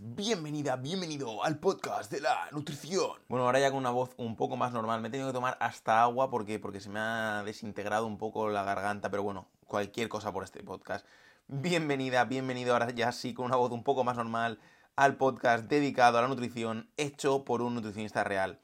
bienvenida, bienvenido al podcast de la nutrición. Bueno, ahora ya con una voz un poco más normal. Me he tenido que tomar hasta agua porque, porque se me ha desintegrado un poco la garganta, pero bueno, cualquier cosa por este podcast. Bienvenida, bienvenido ahora ya sí con una voz un poco más normal al podcast dedicado a la nutrición hecho por un nutricionista real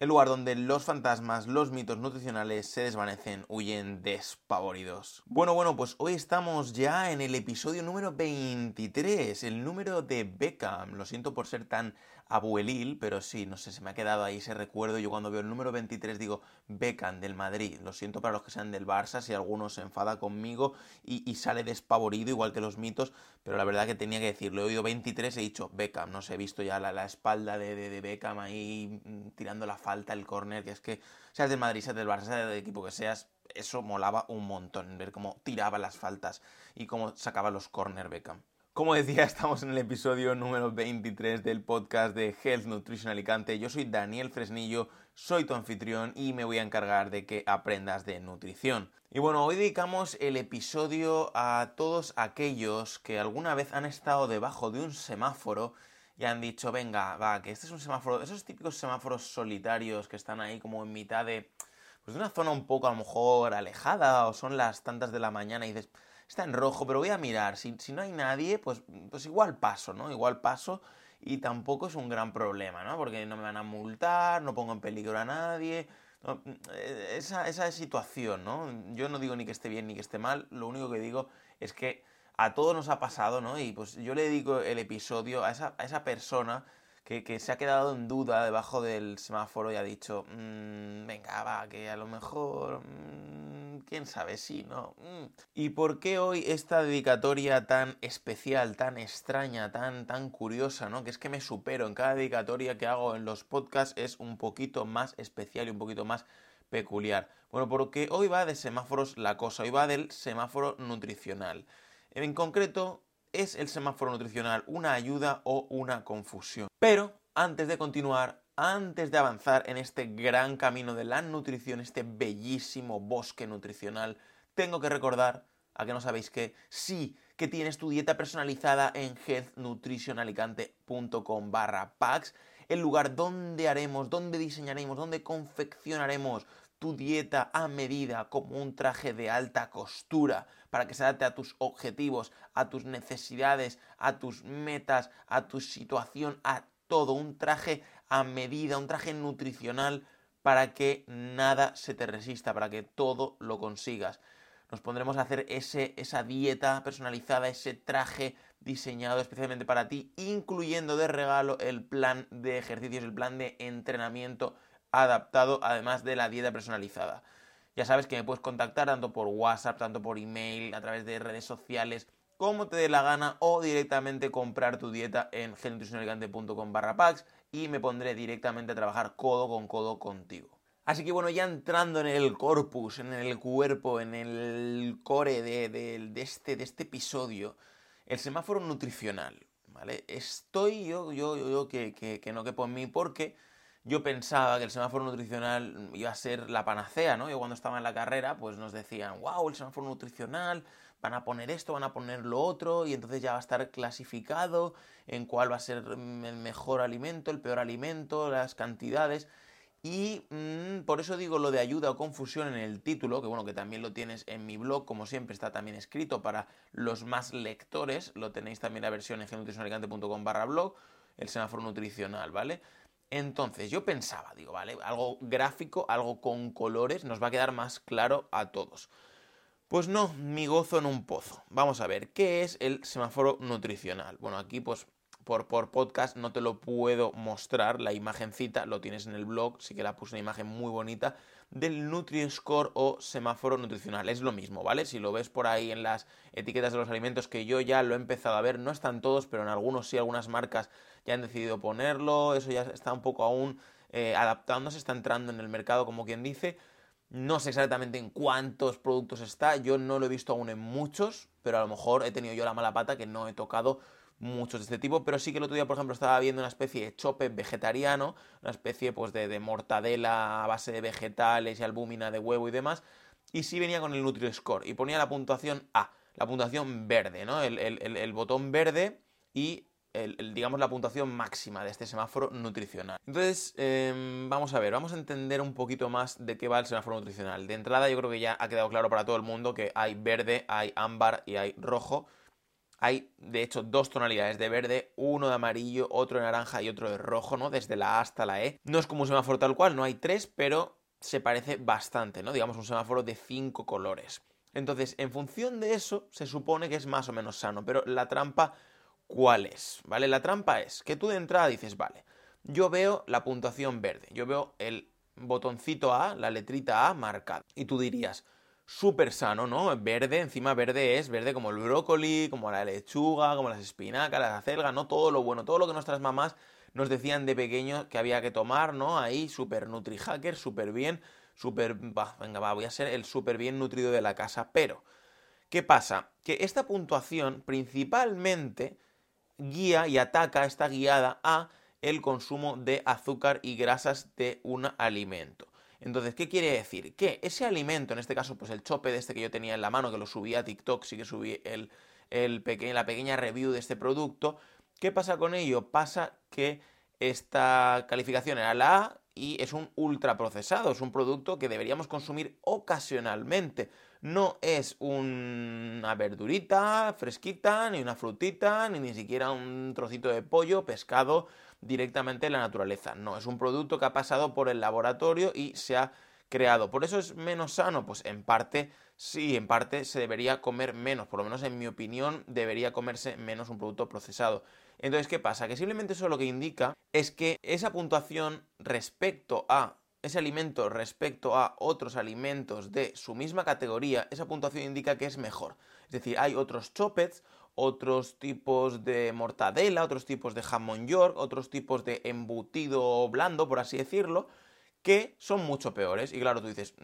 el lugar donde los fantasmas, los mitos nutricionales se desvanecen, huyen despavoridos. Bueno, bueno, pues hoy estamos ya en el episodio número 23, el número de Beckham. Lo siento por ser tan abuelil, pero sí, no sé, se me ha quedado ahí ese recuerdo. Yo cuando veo el número 23 digo Beckham del Madrid. Lo siento para los que sean del Barça, si alguno se enfada conmigo y, sale despavorido, igual que los mitos, pero la verdad que tenía que decirlo. He oído 23, he dicho Beckham, no sé, he visto ya la, espalda de, de, Beckham ahí mm, tirando la falta, el córner, que es que seas del Madrid, seas del Barça, seas del equipo que seas, eso molaba un montón, ver cómo tiraba las faltas y cómo sacaba los corner Beckham. Como decía, estamos en el episodio número 23 del podcast de Health Nutrition Alicante. Yo soy Daniel Fresnillo, soy tu anfitrión y me voy a encargar de que aprendas de nutrición. Y bueno, hoy dedicamos el episodio a todos aquellos que alguna vez han estado debajo de un semáforo y han dicho, venga, va, que este es un semáforo, esos típicos semáforos solitarios que están ahí como en mitad de, pues de una zona un poco a lo mejor alejada o son las tantas de la mañana y dices, está en rojo, pero voy a mirar. Si, no hay nadie, pues, pues igual paso, ¿no? Igual paso y tampoco es un gran problema, ¿no? Porque no me van a multar, no pongo en peligro a nadie. Eh, esa, esa situación, ¿no? Yo no digo ni que esté bien ni que esté mal, lo único que digo es que a todos nos ha pasado, ¿no? Y pues yo le dedico el episodio a esa, a esa persona que, se ha quedado en duda debajo del semáforo y ha dicho, mm, venga, va, que a lo mejor, mm, quién sabe, sí, ¿no? Mm". ¿Y por qué hoy esta dedicatoria tan especial, tan extraña, tan, tan curiosa, ¿no? Que es que me supero en cada dedicatoria que hago en los podcasts es un poquito más especial y un poquito más peculiar. Bueno, porque hoy va de semáforos la cosa, hoy va del semáforo nutricional. En concreto, ¿Es el semáforo nutricional una ayuda o una confusión? Pero antes de continuar, antes de avanzar en este gran camino de la nutrición, este bellísimo bosque nutricional, tengo que recordar, a que no sabéis que sí, que tienes tu dieta personalizada en healthnutritionalicante.com barra packs, el lugar donde haremos, donde diseñaremos, donde confeccionaremos tu dieta a medida como un traje de alta costura para que se adapte a tus objetivos, a tus necesidades, a tus metas, a tu situación, a todo. Un traje a medida, un traje nutricional para que nada se te resista, para que todo lo consigas. Nos pondremos a hacer ese, esa dieta personalizada, ese traje diseñado especialmente para ti, incluyendo de regalo el plan de ejercicios, el plan de entrenamiento adaptado además de la dieta personalizada. Ya sabes que me puedes contactar tanto por WhatsApp, tanto por email, a través de redes sociales, como te dé la gana o directamente comprar tu dieta en gelnutricionalicante.com barra packs y me pondré directamente a trabajar codo con codo contigo. Así que bueno, ya entrando en el corpus, en el cuerpo, en el core de, este, de este episodio, el semáforo nutricional, ¿vale? Estoy yo, yo, yo, que, que, que no quepo en mí porque yo pensaba que el semáforo nutricional iba a ser la panacea, ¿no? Yo cuando estaba en la carrera, pues nos decían, wow, el semáforo nutricional, van a poner esto, van a poner lo otro, y entonces ya va a estar clasificado en cuál va a ser el mejor alimento, el peor alimento, las cantidades. Y mm, por eso digo lo de ayuda o confusión en el título, que bueno, que también lo tienes en mi blog, como siempre está también escrito para los más lectores, lo tenéis también la versión en genutricionalicante.com barra blog, el semáforo nutricional, ¿vale? Entonces yo pensaba, digo, vale, algo gráfico, algo con colores, nos va a quedar más claro a todos. Pues no, mi gozo en un pozo. Vamos a ver, ¿qué es el semáforo nutricional? Bueno, aquí pues por, podcast no te lo puedo mostrar, la imagencita lo tienes en el blog, sí que la puse una imagen muy bonita, del Nutri-Score o semáforo nutricional. Es lo mismo, ¿vale? Si lo ves por ahí en las etiquetas de los alimentos, que yo ya lo he empezado a ver, no están todos, pero en algunos sí, algunas marcas ya han decidido ponerlo, eso ya está un poco aún eh, adaptándose, está entrando en el mercado como quien dice. No sé exactamente en cuántos productos está, yo no lo he visto aún en muchos, pero a lo mejor he tenido yo la mala pata que no he tocado muchos de este tipo, pero sí que el otro día, por ejemplo, estaba viendo una especie de chope vegetariano, una especie pues de, mortadela a base de vegetales y albúmina de huevo y demás, y sí venía con el Nutri-Score y ponía la puntuación A, la puntuación verde, ¿no? El, el botón verde y digamos, la puntuación máxima de este semáforo nutricional. Entonces, em, vamos a ver, vamos a entender un poquito más de qué va el semáforo nutricional. De entrada, yo creo que ya ha quedado claro para todo el mundo que hay verde, hay ámbar y hay rojo. Hay, de hecho, dos tonalidades de verde, uno de amarillo, otro de naranja y otro de rojo, ¿no? Desde la A hasta la E. No es como un semáforo tal cual, no hay tres, pero se parece bastante, ¿no? Digamos un semáforo de cinco colores. Entonces, en función de eso, se supone que es más o menos sano, pero la trampa cuál es, ¿vale? La trampa es que tú de entrada dices, vale, yo veo la puntuación verde, yo veo el botoncito A, la letrita A marcada. Y tú dirías, súper sano, ¿no? Verde, encima verde es verde como el brócoli, como la lechuga, como las espinacas, la acelga, ¿no? Todo lo bueno, todo lo que nuestras mamás nos decían de pequeño que había que tomar, ¿no? Ahí, súper nutri-hacker, súper bien, súper... venga, va, voy a ser el súper bien nutrido de la casa. Pero, ¿qué pasa? Que esta puntuación principalmente guía y ataca, está guiada a el consumo de azúcar y grasas de un alimento. Entonces, ¿qué quiere decir? Que ese alimento, en este caso, pues el chope de este que yo tenía en la mano, que lo subí a TikTok, sí que subí el, la pequeña review de este producto, ¿qué pasa con ello? Pasa que esta calificación era la A y es un ultraprocesado, es un producto que deberíamos consumir ocasionalmente no es una verdurita fresquita, ni una frutita, ni ni siquiera un trocito de pollo pescado directamente en la naturaleza. No, es un producto que ha pasado por el laboratorio y se ha creado. ¿Por eso es menos sano? Pues en parte sí, en parte se debería comer menos, por lo menos en mi opinión debería comerse menos un producto procesado. Entonces, ¿qué pasa? Que simplemente eso lo que indica es que esa puntuación respecto a ese alimento respecto a otros alimentos de su misma categoría, esa puntuación indica que es mejor. Es decir, hay otros chopets, otros tipos de mortadela, otros tipos de jamón york, otros tipos de embutido blando, por así decirlo, que son mucho peores. Y claro, tú dices,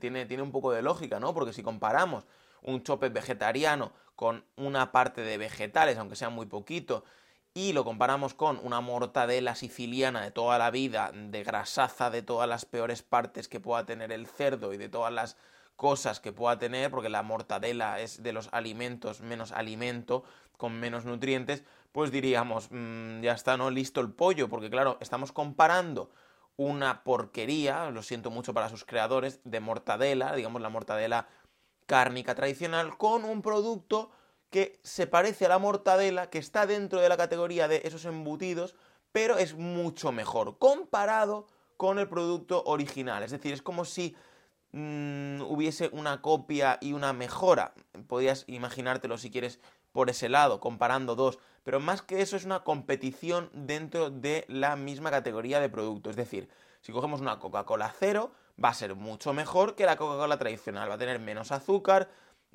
tiene, tiene un poco de lógica, ¿no? Porque si comparamos un chopet vegetariano con una parte de vegetales, aunque sea muy poquito, y lo comparamos con una mortadela siciliana de toda la vida, de grasaza de todas las peores partes que pueda tener el cerdo y de todas las cosas que pueda tener, porque la mortadela es de los alimentos menos alimento, con menos nutrientes, pues diríamos, mm, ya está, ¿no? Listo el pollo, porque claro, estamos comparando una porquería, lo siento mucho para sus creadores, de mortadela, digamos la mortadela cárnica tradicional, con un producto que se parece a la mortadela, que está dentro de la categoría de esos embutidos, pero es mucho mejor comparado con el producto original. Es decir, es como si mm, hubiese una copia y una mejora. Podrías imaginártelo si quieres por ese lado, comparando dos. Pero más que eso es una competición dentro de la misma categoría de producto. Es decir, si cogemos una Coca-Cola cero, va a ser mucho mejor que la Coca-Cola tradicional. Va a tener menos azúcar,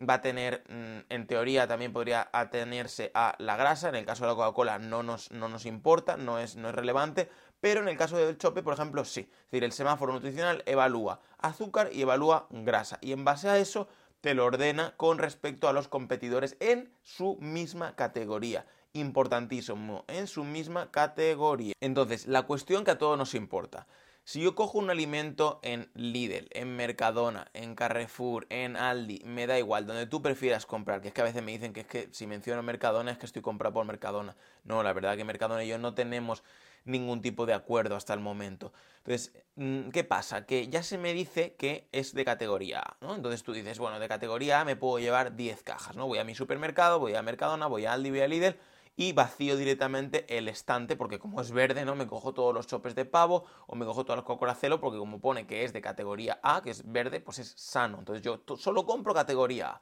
va a tener, mm, en teoría también podría atenerse a la grasa, en el caso de la Coca-Cola no nos, no nos importa, no es, no es relevante, pero en el caso del chope, por ejemplo, sí. Es decir, el semáforo nutricional evalúa azúcar y evalúa grasa, y en base a eso te lo ordena con respecto a los competidores en su misma categoría. Importantísimo, en su misma categoría. Entonces, la cuestión que a todos nos importa. Si yo cojo un alimento en Lidl, en Mercadona, en Carrefour, en Aldi, me da igual, donde tú prefieras comprar, que es que a veces me dicen que es que si menciono Mercadona es que estoy comprado por Mercadona. No, la verdad que Mercadona y yo no tenemos ningún tipo de acuerdo hasta el momento. Entonces, mm, ¿qué pasa? Que ya se me dice que es de categoría A, ¿no? Entonces tú dices, bueno, de categoría A me puedo llevar 10 cajas, ¿no? Voy a mi supermercado, voy a Mercadona, voy a Aldi, voy a Lidl y vacío directamente el estante porque como es verde, ¿no? Me cojo todos los chopes de pavo o me cojo todos los coca porque como pone que es de categoría A, que es verde, pues es sano. Entonces yo solo compro categoría A.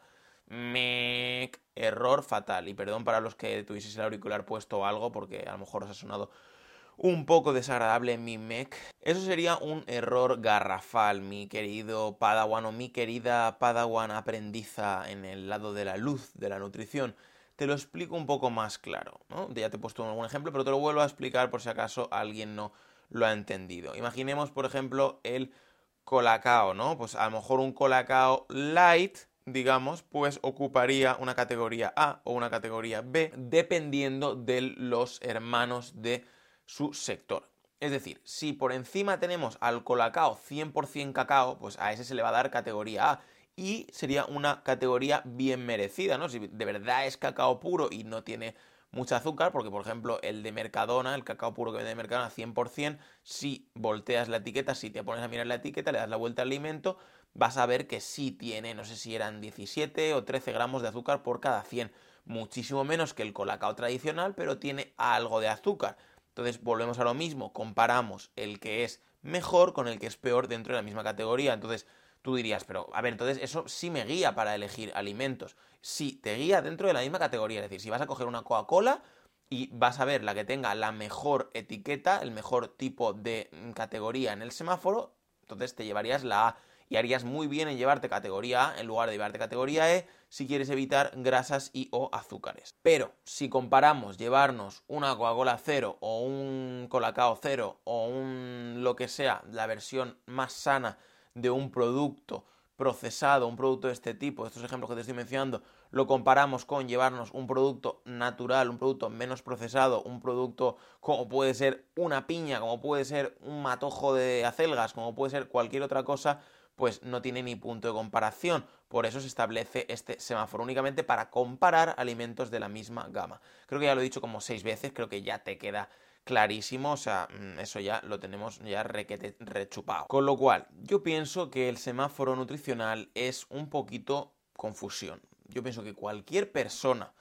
Error fatal. Y perdón para los que tuvieseis el auricular puesto o algo porque a lo mejor os ha sonado un poco desagradable mi mec. Eso sería un error garrafal, mi querido Padawan o mi querida Padawan aprendiza en el lado de la luz de la nutrición te lo explico un poco más claro. ¿no? Ya te he puesto algún ejemplo, pero te lo vuelvo a explicar por si acaso alguien no lo ha entendido. Imaginemos, por ejemplo, el colacao, ¿no? Pues a lo mejor un colacao light, digamos, pues ocuparía una categoría A o una categoría B, dependiendo de los hermanos de su sector. Es decir, si por encima tenemos al colacao 100% cacao, pues a ese se le va a dar categoría A y sería una categoría bien merecida, ¿no? Si de verdad es cacao puro y no tiene mucha azúcar, porque por ejemplo el de Mercadona, el cacao puro que vende de Mercadona 100%, si volteas la etiqueta, si te pones a mirar la etiqueta, le das la vuelta al alimento, vas a ver que sí tiene, no sé si eran 17 o 13 gramos de azúcar por cada 100. Muchísimo menos que el colacao tradicional, pero tiene algo de azúcar. Entonces volvemos a lo mismo, comparamos el que es mejor con el que es peor dentro de la misma categoría. Entonces tú dirías, pero a ver, entonces eso sí me guía para elegir alimentos. Sí, te guía dentro de la misma categoría. Es decir, si vas a coger una Coca-Cola y vas a ver la que tenga la mejor etiqueta, el mejor tipo de categoría en el semáforo, entonces te llevarías la A y harías muy bien en llevarte categoría A en lugar de llevarte categoría E si quieres evitar grasas y o azúcares. Pero si comparamos llevarnos una Coca-Cola cero o un Colacao cero o un lo que sea, la versión más sana de un producto procesado, un producto de este tipo, estos ejemplos que te estoy mencionando, lo comparamos con llevarnos un producto natural, un producto menos procesado, un producto como puede ser una piña, como puede ser un matojo de acelgas, como puede ser cualquier otra cosa, pues no tiene ni punto de comparación. Por eso se establece este semáforo únicamente para comparar alimentos de la misma gama. Creo que ya lo he dicho como seis veces, creo que ya te queda clarísimo, o sea, mm, eso ya lo tenemos ya rechupado. Con lo cual, yo pienso que el semáforo nutricional es un poquito confusión. Yo pienso que cualquier persona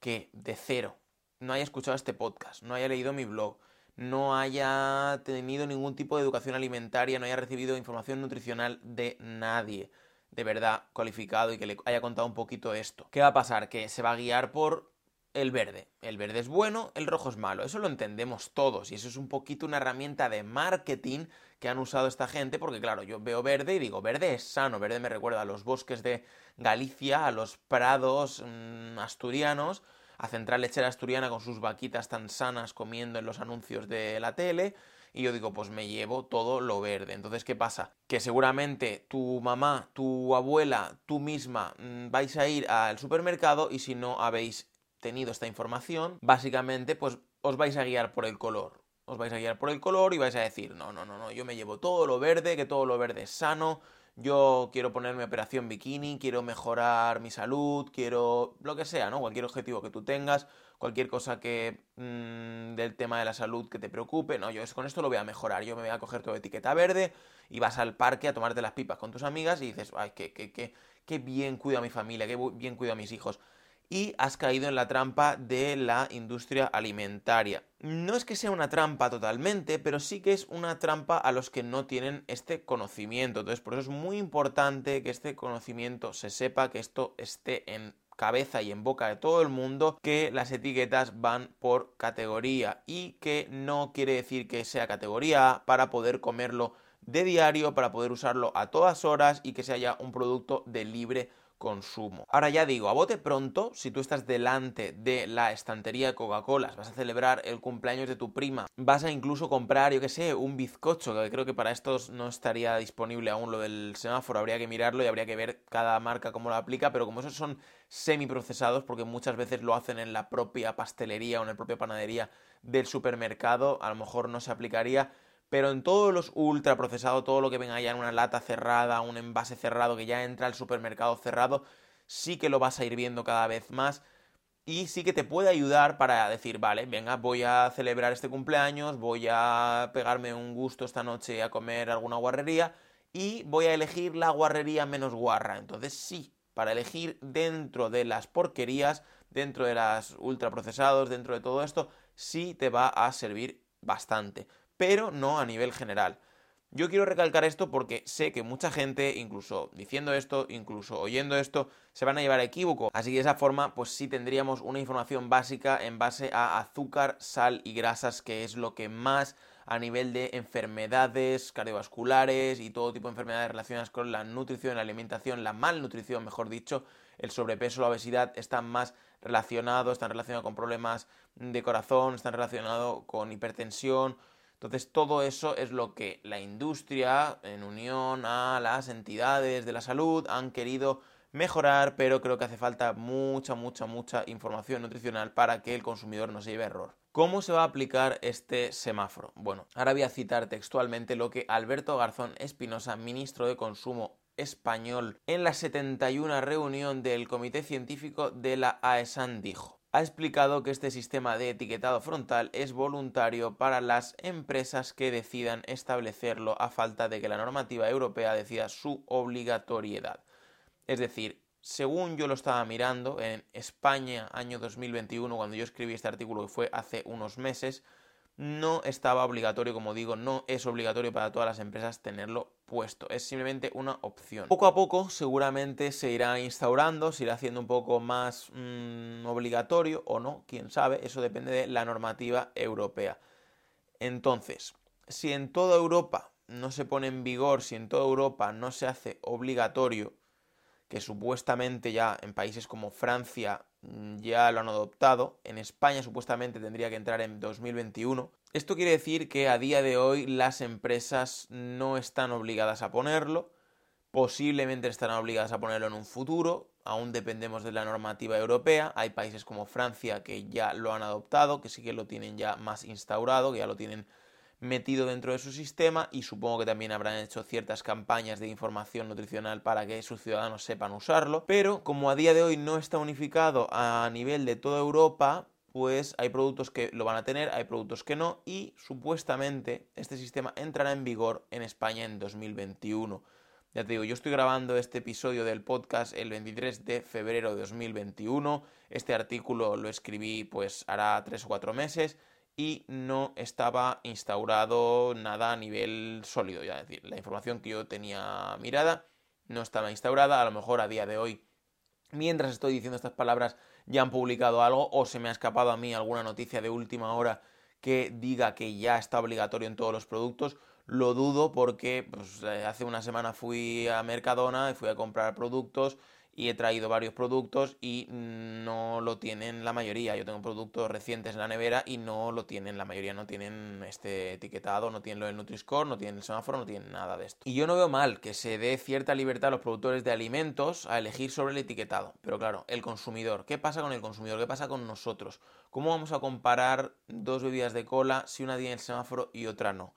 que de cero no haya escuchado este podcast, no haya leído mi blog, no haya tenido ningún tipo de educación alimentaria, no haya recibido información nutricional de nadie de verdad cualificado y que le haya contado un poquito esto. ¿Qué va a pasar? Que se va a guiar por el verde. El verde es bueno, el rojo es malo. Eso lo entendemos todos y eso es un poquito una herramienta de marketing que han usado esta gente porque claro, yo veo verde y digo, verde es sano, verde me recuerda a los bosques de Galicia, a los prados mmm, asturianos a Central Lechera Asturiana con sus vaquitas tan sanas comiendo en los anuncios de la tele. Y yo digo, pues me llevo todo lo verde. Entonces, ¿qué pasa? Que seguramente tu mamá, tu abuela, tú misma mm, vais a ir al supermercado y si no habéis tenido esta información, básicamente, pues os vais a guiar por el color. Os vais a guiar por el color y vais a decir, no, no, no, no, yo me llevo todo lo verde, que todo lo verde es sano, yo quiero ponerme operación bikini, quiero mejorar mi salud, quiero lo que sea, ¿no? Cualquier objetivo que tú tengas, cualquier cosa que mmm, del tema de la salud que te preocupe, no, yo con esto lo voy a mejorar, yo me voy a coger tu etiqueta verde y vas al parque a tomarte las pipas con tus amigas y dices, ay, qué, qué, qué, qué bien cuido a mi familia, qué bien cuido a mis hijos y has caído en la trampa de la industria alimentaria. No es que sea una trampa totalmente, pero sí que es una trampa a los que no tienen este conocimiento. Entonces, por eso es muy importante que este conocimiento se sepa, que esto esté en cabeza y en boca de todo el mundo que las etiquetas van por categoría y que no quiere decir que sea categoría A para poder comerlo de diario, para poder usarlo a todas horas y que sea ya un producto de libre consumo. Ahora ya digo, a bote pronto, si tú estás delante de la estantería de Coca-Cola, vas a celebrar el cumpleaños de tu prima, vas a incluso comprar, yo que sé, un bizcocho, que creo que para estos no estaría disponible aún lo del semáforo, habría que mirarlo y habría que ver cada marca cómo lo aplica, pero como esos son semiprocesados, porque muchas veces lo hacen en la propia pastelería o en la propia panadería del supermercado, a lo mejor no se aplicaría, pero en todos los ultra procesados, todo lo que venga ya en una lata cerrada, un envase cerrado que ya entra al supermercado cerrado, sí que lo vas a ir viendo cada vez más y sí que te puede ayudar para decir, vale, venga, voy a celebrar este cumpleaños, voy a pegarme un gusto esta noche a comer alguna guarrería y voy a elegir la guarrería menos guarra. Entonces sí, para elegir dentro de las porquerías, dentro de las ultraprocesados, dentro de todo esto, sí te va a servir bastante pero no a nivel general. Yo quiero recalcar esto porque sé que mucha gente, incluso diciendo esto, incluso oyendo esto, se van a llevar a equívoco. Así que de esa forma, pues sí tendríamos una información básica en base a azúcar, sal y grasas, que es lo que más a nivel de enfermedades cardiovasculares y todo tipo de enfermedades relacionadas con la nutrición, la alimentación, la malnutrición, mejor dicho, el sobrepeso, la obesidad están más relacionados, están relacionados con problemas de corazón, están relacionados con hipertensión, entonces todo eso es lo que la industria, en unión a las entidades de la salud, han querido mejorar, pero creo que hace falta mucha, mucha, mucha información nutricional para que el consumidor no se lleve error. ¿Cómo se va a aplicar este semáforo? Bueno, ahora voy a citar textualmente lo que Alberto Garzón Espinosa, ministro de Consumo español, en la 71 reunión del Comité Científico de la AESAN dijo. Ha explicado que este sistema de etiquetado frontal es voluntario para las empresas que decidan establecerlo a falta de que la normativa europea decida su obligatoriedad. Es decir, según yo lo estaba mirando, en España, año 2021, cuando yo escribí este artículo, que fue hace unos meses, no estaba obligatorio, como digo, no es obligatorio para todas las empresas tenerlo puesto, es simplemente una opción. Poco a poco seguramente se irá instaurando, se irá haciendo un poco más mm, obligatorio o no, quién sabe, eso depende de la normativa europea. Entonces, si en toda Europa no se pone en vigor, si en toda Europa no se hace obligatorio, que supuestamente ya en países como Francia ya lo han adoptado, en España supuestamente tendría que entrar en 2021. Esto quiere decir que a día de hoy las empresas no están obligadas a ponerlo, posiblemente estarán obligadas a ponerlo en un futuro, aún dependemos de la normativa europea, hay países como Francia que ya lo han adoptado, que sí que lo tienen ya más instaurado, que ya lo tienen metido dentro de su sistema y supongo que también habrán hecho ciertas campañas de información nutricional para que sus ciudadanos sepan usarlo. Pero como a día de hoy no está unificado a nivel de toda Europa, pues hay productos que lo van a tener, hay productos que no y supuestamente este sistema entrará en vigor en España en 2021. Ya te digo, yo estoy grabando este episodio del podcast el 23 de febrero de 2021. Este artículo lo escribí pues hará tres o cuatro meses y no estaba instaurado nada a nivel sólido. Ya es decir, la información que yo tenía mirada no estaba instaurada. A lo mejor a día de hoy, mientras estoy diciendo estas palabras, ya han publicado algo o se me ha escapado a mí alguna noticia de última hora que diga que ya está obligatorio en todos los productos. Lo dudo porque pues, eh, hace una semana fui a Mercadona y fui a comprar productos y he traído varios productos y no lo tienen la mayoría. Yo tengo productos recientes en la nevera y no lo tienen, la mayoría no tienen este etiquetado, no tienen lo del Nutri-Score, no tienen el semáforo, no tienen nada de esto. Y yo no veo mal que se dé cierta libertad a los productores de alimentos a elegir sobre el etiquetado. Pero claro, el consumidor, ¿qué pasa con el consumidor? ¿Qué pasa con nosotros? ¿Cómo vamos a comparar dos bebidas de cola si una tiene el semáforo y otra no?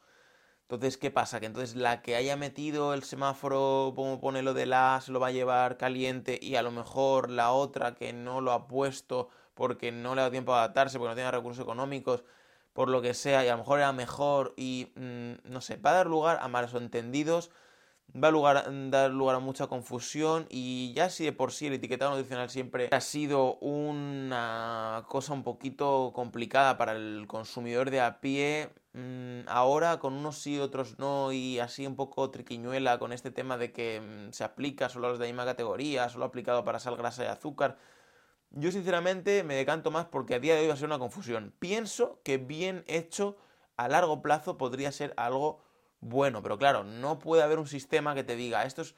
Entonces, ¿qué pasa? Que entonces la que haya metido el semáforo, como pone lo de la, se lo va a llevar caliente y a lo mejor la otra que no lo ha puesto porque no le ha dado tiempo a adaptarse, porque no tiene recursos económicos, por lo que sea, y a lo mejor era mejor y mm, no sé, va a dar lugar a malos entendidos, va a dar lugar a mucha confusión y ya si de por sí el etiquetado nutricional siempre ha sido una cosa un poquito complicada para el consumidor de a pie, Mm, ahora con unos sí, otros no, y así un poco triquiñuela con este tema de que mm, se aplica solo a los de la misma categoría, solo aplicado para sal, grasa y azúcar. Yo sinceramente me decanto más porque a día de hoy va a ser una confusión. Pienso que bien hecho a largo plazo podría ser algo bueno, pero claro, no puede haber un sistema que te diga esto es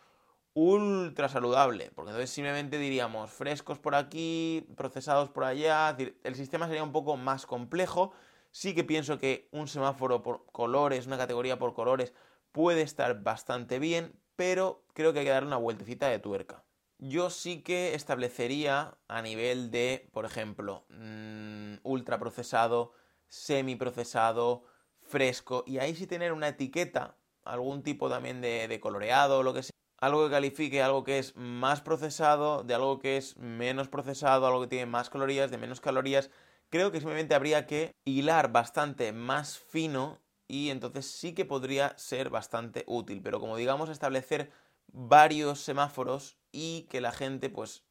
ultra saludable, porque entonces simplemente diríamos frescos por aquí, procesados por allá, el sistema sería un poco más complejo Sí que pienso que un semáforo por colores, una categoría por colores, puede estar bastante bien, pero creo que hay que darle una vueltecita de tuerca. Yo sí que establecería a nivel de, por ejemplo, mmm, ultraprocesado, semiprocesado, fresco, y ahí sí tener una etiqueta, algún tipo también de, de coloreado o lo que sea, algo que califique algo que es más procesado, de algo que es menos procesado, algo que tiene más calorías, de menos calorías, creo que simplemente habría que hilar bastante más fino y entonces sí que podría ser bastante útil. Pero como digamos, establecer varios semáforos y que la gente pues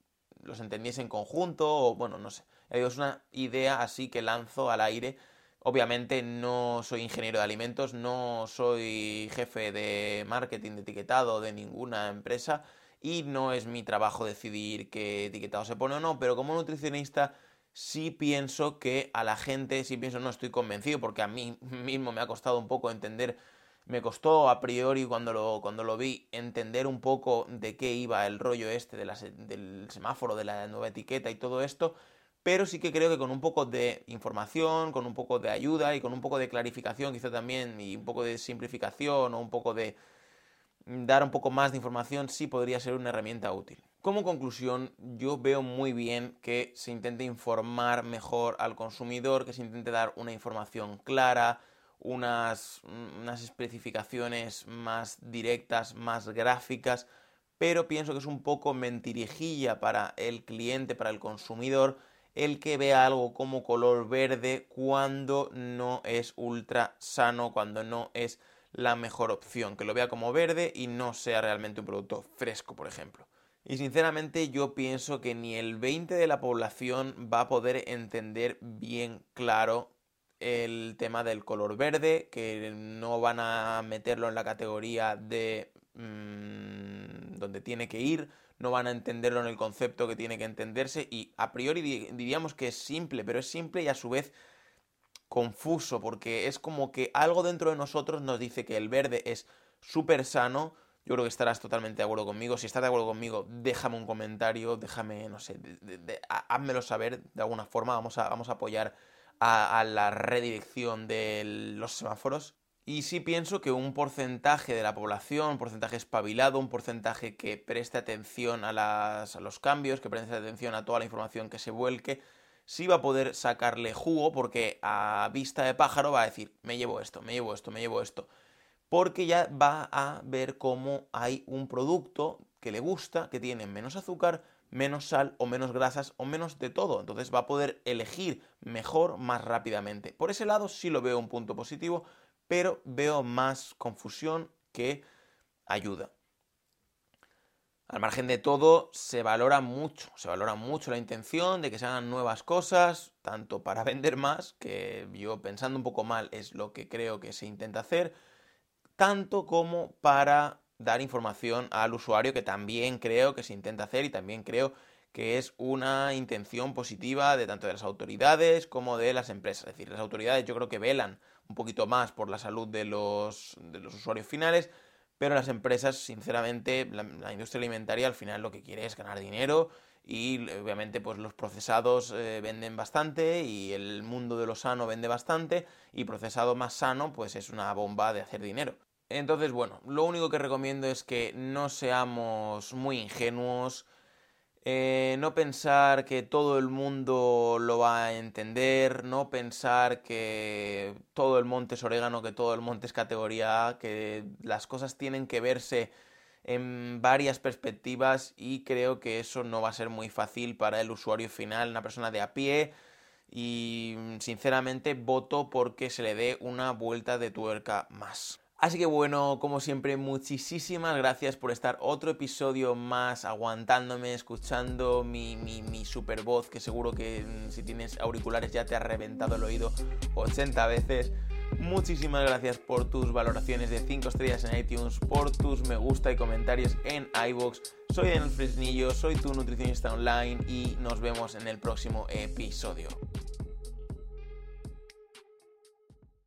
los entendiese en conjunto o bueno, no sé. Es una idea así que lanzo al aire. Obviamente no soy ingeniero de alimentos, no soy jefe de marketing de etiquetado de ninguna empresa y no es mi trabajo decidir qué etiquetado se pone o no, pero como nutricionista sí pienso que a la gente, sí pienso, no estoy convencido, porque a mí mismo me ha costado un poco entender, me costó a priori cuando lo, cuando lo vi entender un poco de qué iba el rollo este de del semáforo, de la nueva etiqueta y todo esto, pero sí que creo que con un poco de información, con un poco de ayuda y con un poco de clarificación quizá también y un poco de simplificación o un poco de dar un poco más de información sí podría ser una herramienta útil. Como conclusión, yo veo muy bien que se intente informar mejor al consumidor, que se intente dar una información clara, unas, unas especificaciones más directas, más gráficas, pero pienso que es un poco mentirijilla para el cliente, para el consumidor, el que vea algo como color verde cuando no es ultra sano, cuando no es la mejor opción, que lo vea como verde y no sea realmente un producto fresco, por ejemplo. Y sinceramente yo pienso que ni el 20 de la población va a poder entender bien claro el tema del color verde, que no van a meterlo en la categoría de mmm, donde tiene que ir, no van a entenderlo en el concepto que tiene que entenderse y a priori diríamos que es simple, pero es simple y a su vez confuso, porque es como que algo dentro de nosotros nos dice que el verde es súper sano, yo creo que estarás totalmente de acuerdo conmigo. Si estás de acuerdo conmigo, déjame un comentario, déjame, no sé, de, házmelo saber de alguna forma. Vamos a, vamos a apoyar a, la redirección de los semáforos. Y sí pienso que un porcentaje de la población, un porcentaje espabilado, un porcentaje que preste atención a, los cambios, que preste atención a toda la información que se vuelque, sí va a poder sacarle jugo porque a vista de pájaro va a decir, me llevo esto, me llevo esto, me llevo esto. Porque ya va a ver cómo hay un producto que le gusta, que tiene menos azúcar, menos sal o menos grasas o menos de todo. Entonces va a poder elegir mejor más rápidamente. Por ese lado sí lo veo un punto positivo, pero veo más confusión que ayuda. Al margen de todo, se valora mucho, se valora mucho la intención de que se hagan nuevas cosas, tanto para vender más, que yo pensando un poco mal es lo que creo que se intenta hacer, tanto como para dar información al usuario, que también creo que se intenta hacer y también creo que es una intención positiva de tanto de las autoridades como de las empresas. Es decir, las autoridades yo creo que velan un poquito más por la salud de los, de los usuarios finales, pero las empresas, sinceramente, la, industria alimentaria al final lo que quiere es ganar dinero y obviamente pues los procesados eh, venden bastante y el mundo de lo sano vende bastante y procesado más sano pues es una bomba de hacer dinero. Entonces, bueno, lo único que recomiendo es que no seamos muy ingenuos, eh, no pensar que todo el mundo lo va a entender, no pensar que todo el monte es orégano, que todo el monte es categoría A, que las cosas tienen que verse en varias perspectivas y creo que eso no va a ser muy fácil para el usuario final, una persona de a pie y sinceramente voto porque se le dé una vuelta de tuerca más. Así que bueno, como siempre, muchísimas gracias por estar otro episodio más aguantándome, escuchando mi, mi, super voz, que seguro que mm, si tienes auriculares ya te ha reventado el oído 80 veces. Muchísimas gracias por tus valoraciones de 5 estrellas en iTunes, por tus me gusta y comentarios en iVoox. Soy Daniel Fresnillo, soy tu nutricionista online y nos vemos en el próximo episodio.